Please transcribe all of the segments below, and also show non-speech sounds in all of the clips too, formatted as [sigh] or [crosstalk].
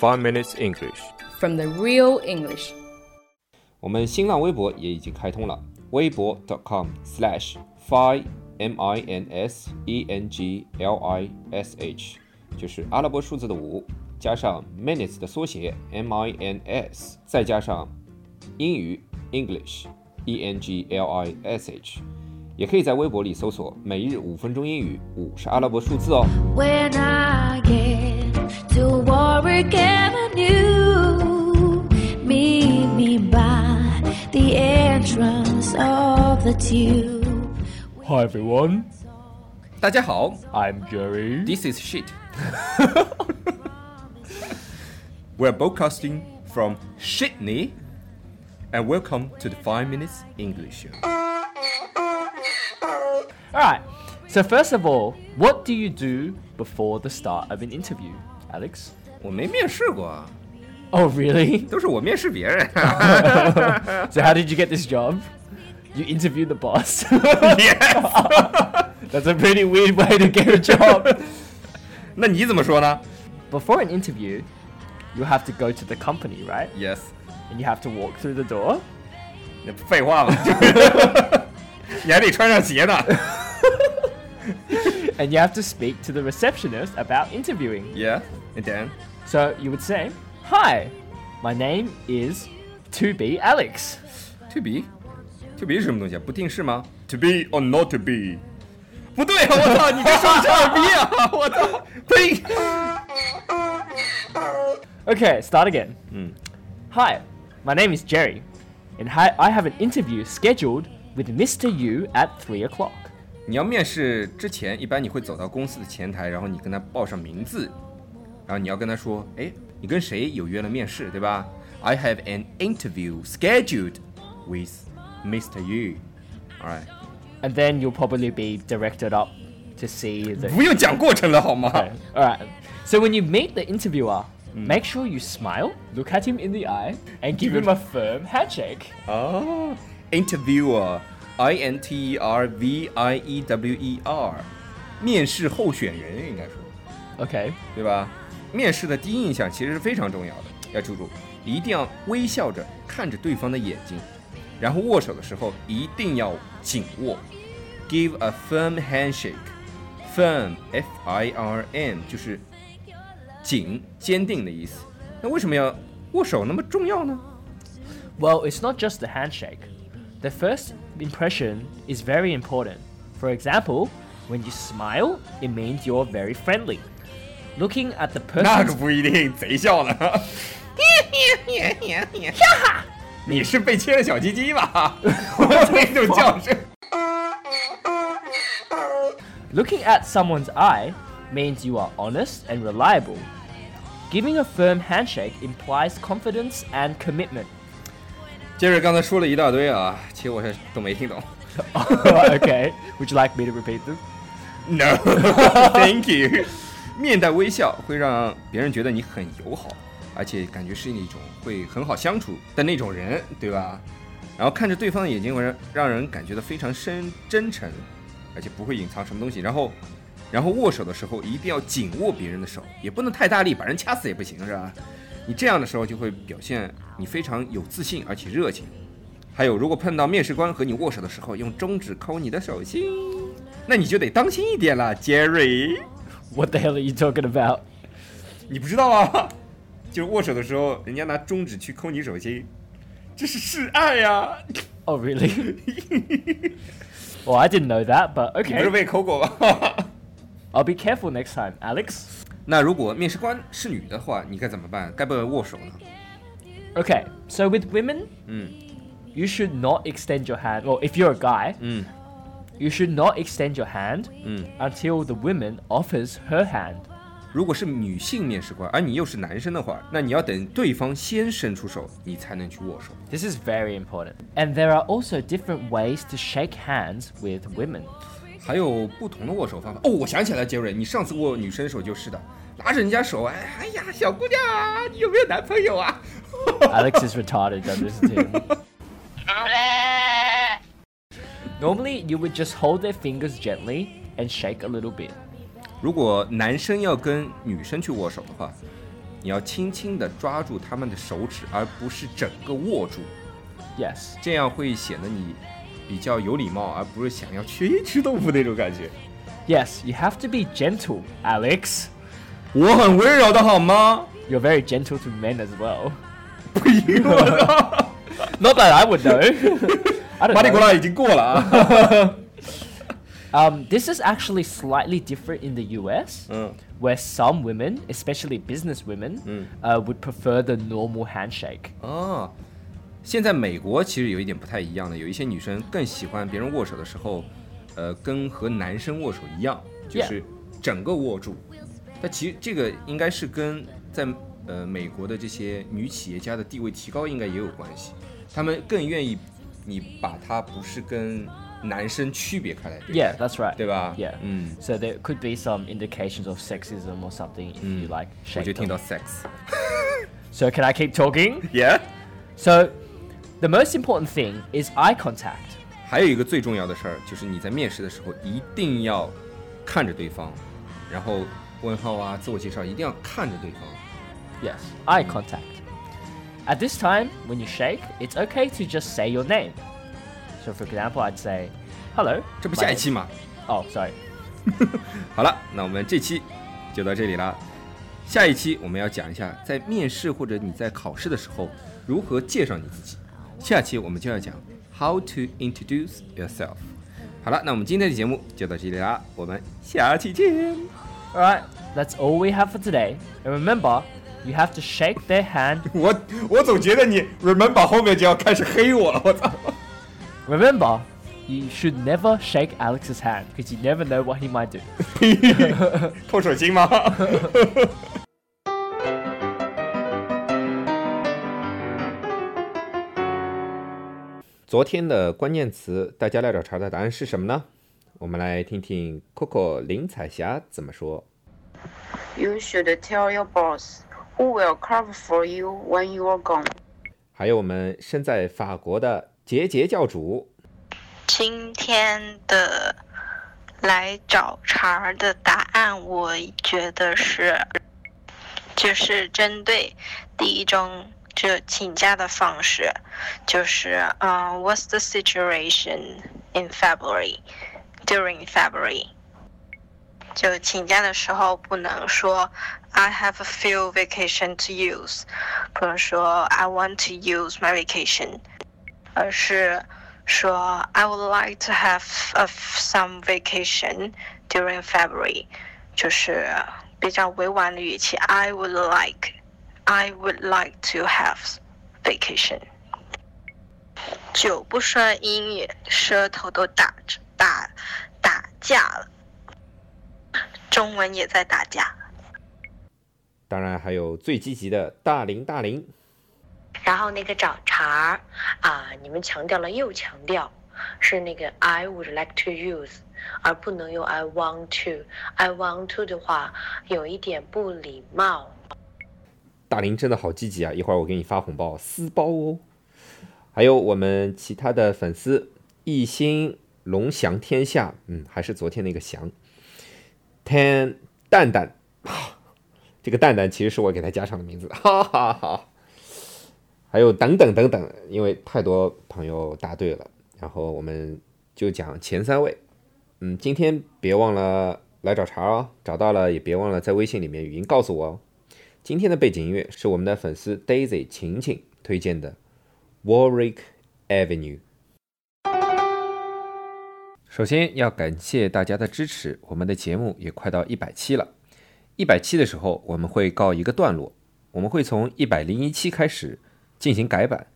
Five Minutes English from the real English. 我们新浪微博也已经开通了，微博 .com/slash five m i n s e n g l i s h，就是阿拉伯数字的五加上 minutes 的缩写 m i n s，再加上英语 English e n g l i s h，也可以在微博里搜索“每日五分钟英语”，五是阿拉伯数字哦。 When I get to Warwick Avenue, meet me by the entrance of the tube. Hi everyone, 大家好 I'm Jerry. ，This is shit [laughs] 。We're broadcasting from Sydney, and welcome to the Five Minutes English Show. Alright, so first of all, what do you do before the start of an interview, Alex? 我没面试过啊， Oh, really? 都是我面试别人。 So, [laughs] how did you get this job? You interviewed the boss. [laughs] [laughs] That's a pretty weird way to get a job. 那你怎么说呢 Before an interview, you have to go to the company, right? ？Yes， And you have to walk through the door. 那废话嘛，你还得穿上鞋呢。 And you have to speak to the receptionist about interviewing. Yeah, and then So, you would say, Hi, my name is 2B Alex. to be to be 是什么东西啊？不定式吗？To be or not to be？不对啊！我操，你这说的是二逼啊！我操，呸！ Okay, start again. Mm. Hi, my name is Jerry, and hi- I have an interview scheduled with Mr. Yu at 3 o'clock. 你要面试之前，一般你会走到公司的前台，然后你跟他报上名字， 然后你要跟他说，哎，你跟谁有约了面试，对吧？I have an interview scheduled with Mr. Yu. Alright， And then you'll probably be directed up to see the. 不用讲过程了好吗 Okay, Alright. So when you meet the interviewer, make sure you smile, look at him in the eye, and give him a firm handshake. 哦，interviewer，I N T E R V I E W E R，面试候选人应该说， Okay. 对吧？ 面试的第一印象其实是非常重要的，要记住，一定要微笑着看着对方的眼睛，然后握手的时候一定要紧握，give a firm handshake，firm F I R M 就是紧坚定的意思。那为什么要握手那么重要呢？ Well, it's not just the handshake. The first impression is very important. For example, when you smile, it means you're very friendly. Looking at the [laughs] 那 person 可不一定，贼笑呢。你是被切了小鸡鸡吧？我这种叫声。 Looking at someone's eye means you are honest and reliable. Giving a firm handshake implies confidence and commitment. 杰瑞刚才说了一大堆啊，其实我是都没听懂。 okay, [laughs] would you like me to repeat them? No，Thank [laughs] you。 面带微笑会让别人觉得你很友好，而且感觉是一种会很好相处的那种人，对吧？然后看着对方的眼睛，会让让人感觉到非常深真诚，而且不会隐藏什么东西。然后，然后握手的时候一定要紧握别人的手，也不能太大力，把人掐死也不行，是吧？你这样的时候就会表现你非常有自信而且热情。还有，如果碰到面试官和你握手的时候用中指抠你的手心，那你就得当心一点啦，Jerry。[laughs] What the hell are you talking about? 你不知道啊？就是握手的时候，人家拿中指去抠你手心，这是示爱呀、 Oh, [laughs] really? [laughs] well, I didn't know that, but 你不是 okay. 被抠过吧？ I'll be careful next time, Alex. 那如果面试官是女的话，你该怎么办？该不该握手呢？ Okay, so with women, 嗯 you should not extend your hand. Well, if you're a guy, 嗯 you should not extend your hand 嗯。 until the woman offers her hand. 如果是女性面试官，而你又是男生的话，那你要等对方先伸出手，你才能去握手。 This is very important. And there are also different ways to shake hands with women. 还有不同的握手方法。哦，我想起来，杰瑞，你上次握女生手就是的，拉着人家手，哎哎呀，小姑娘啊，你有没有男朋友啊？ Alex is retarded, don't listen to him. [laughs] Normally, you would just hold their fingers gently and shake a little bit. 如果男生要跟女生去握手的话， 你要轻轻地抓住他们的手指，而不是整个握住， Yes. 这样会显得你比较有礼貌，而不是想要去吃豆腐那种感觉。 Yes, you have to be gentle, Alex. 我很温柔的好吗？ You're very gentle to men as well. [laughs] 呸！我操， Not [laughs] that I would know. [laughs] 马里古 know. 拉已经过了啊。Um, this is actually slightly different in the US, 嗯 where some women, especially business women, uh, would prefer the normal handshake. 哦，现在美国其实有一点不太一样的，有一些女生更喜欢别人握手的时候，呃，跟和男生握手一样，就是整个握住。那其实这个应该是跟在呃美国的这些女企业家的地位提高应该也有关系，他们更愿意你把它不是跟男生区别开来对待 Yeah, that's right. 对吧 Yeah. 嗯， So there could be some indications of sexism or something if you like 我 shake 就听 them. 到 sex。 So [laughs] can I keep talking? [laughs] Yeah。 So the most important thing is eye contact. 还有一个最重要的事儿，就是你在面试的时候一定要看着对方，然后问号啊、自我介绍一定要看着对方。 Yes, eye contact. At this time, when you shake, it's okay to just say your name. So, for example, I'd say, "Hello." 这不 my 下一 name-" 期吗？ Oh, sorry. 好了，那我们这期就到这里啦。下一期我们要讲一下，在面试或者你在考试的时候如何介绍你自己。下期我们就要讲 [laughs] How to introduce yourself。好了，那我们今天的节目就到这里啦，我们下期见。 All right, that's all we have for today. And remember, You have to shake their hand. 我我总觉得你 remember 后面就要开始黑我了，我操！Remember, you should never shake Alex's hand because you never know what he might do. 扣手心吗？昨天的关键词，大家来找茬的答案是什么呢？我们来听听 Coco 林彩霞怎么说。You should tell your boss who will cover for you when you are gone. 还有我们身在法国的杰杰教主，今天的来找茬儿的答案，我觉得是，就是针对第一种就请假的方式，就是嗯、w h a t s the situation in February during February？就请假的时候不能说 I have a few vacation to use，不能说 I want to use my vacation，而是说 I would like to have a, some vacation during February，就是比较委婉的语气。I would like, I would like to have vacation。久不说英语，舌头都打着打打架了， 中文也在打架。当然还有最积极的大林大林。然后那个找茬儿啊，你们强调了又强调，是那个 I would like to use，而不能用 I want to。I want to 的话有一点不礼貌。大林真的好积极啊！一会儿我给你发红包，私包哦。还有我们其他的粉丝，一心龙翔天下，嗯，还是昨天那个翔。天蛋蛋，[sighs] 这个蛋蛋其实是我给他加上的名字，[laughs] 哈哈哈。还有等等等等，因为太多朋友答对了，然后我们就讲前三位。嗯，今天别忘了来找茬哦，找到了也别忘了在微信里面语音告诉我哦。今天的背景音乐是我们的粉丝 Daisy 晴晴推荐的 Warwick Avenue。首先要感谢大家的支持，我们的节目也快到一百期了。一百期的时候，我们会告一个段落，我们会从一百零一期开始进行改版，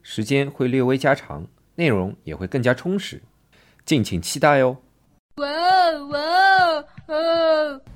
时间会略微加长，内容也会更加充实，敬请期待哟哦。哇哇哦！